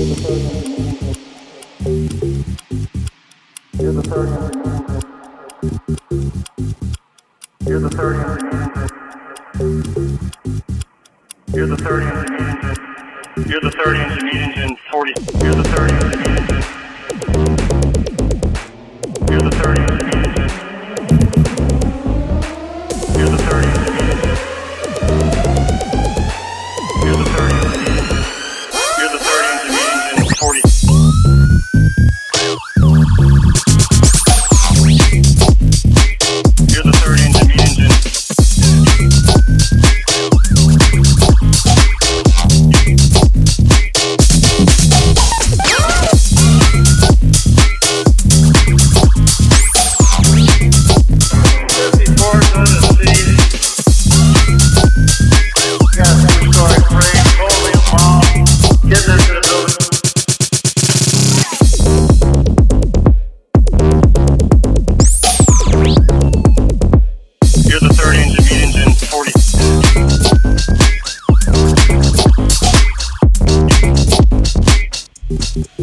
You're the 30 engine, engine, 40. You're the 30 engine, engine 40. You're the 30 engine.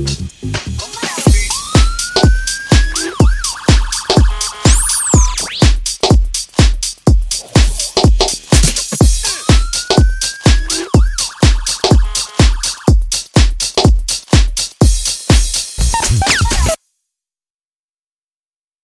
Oh my God.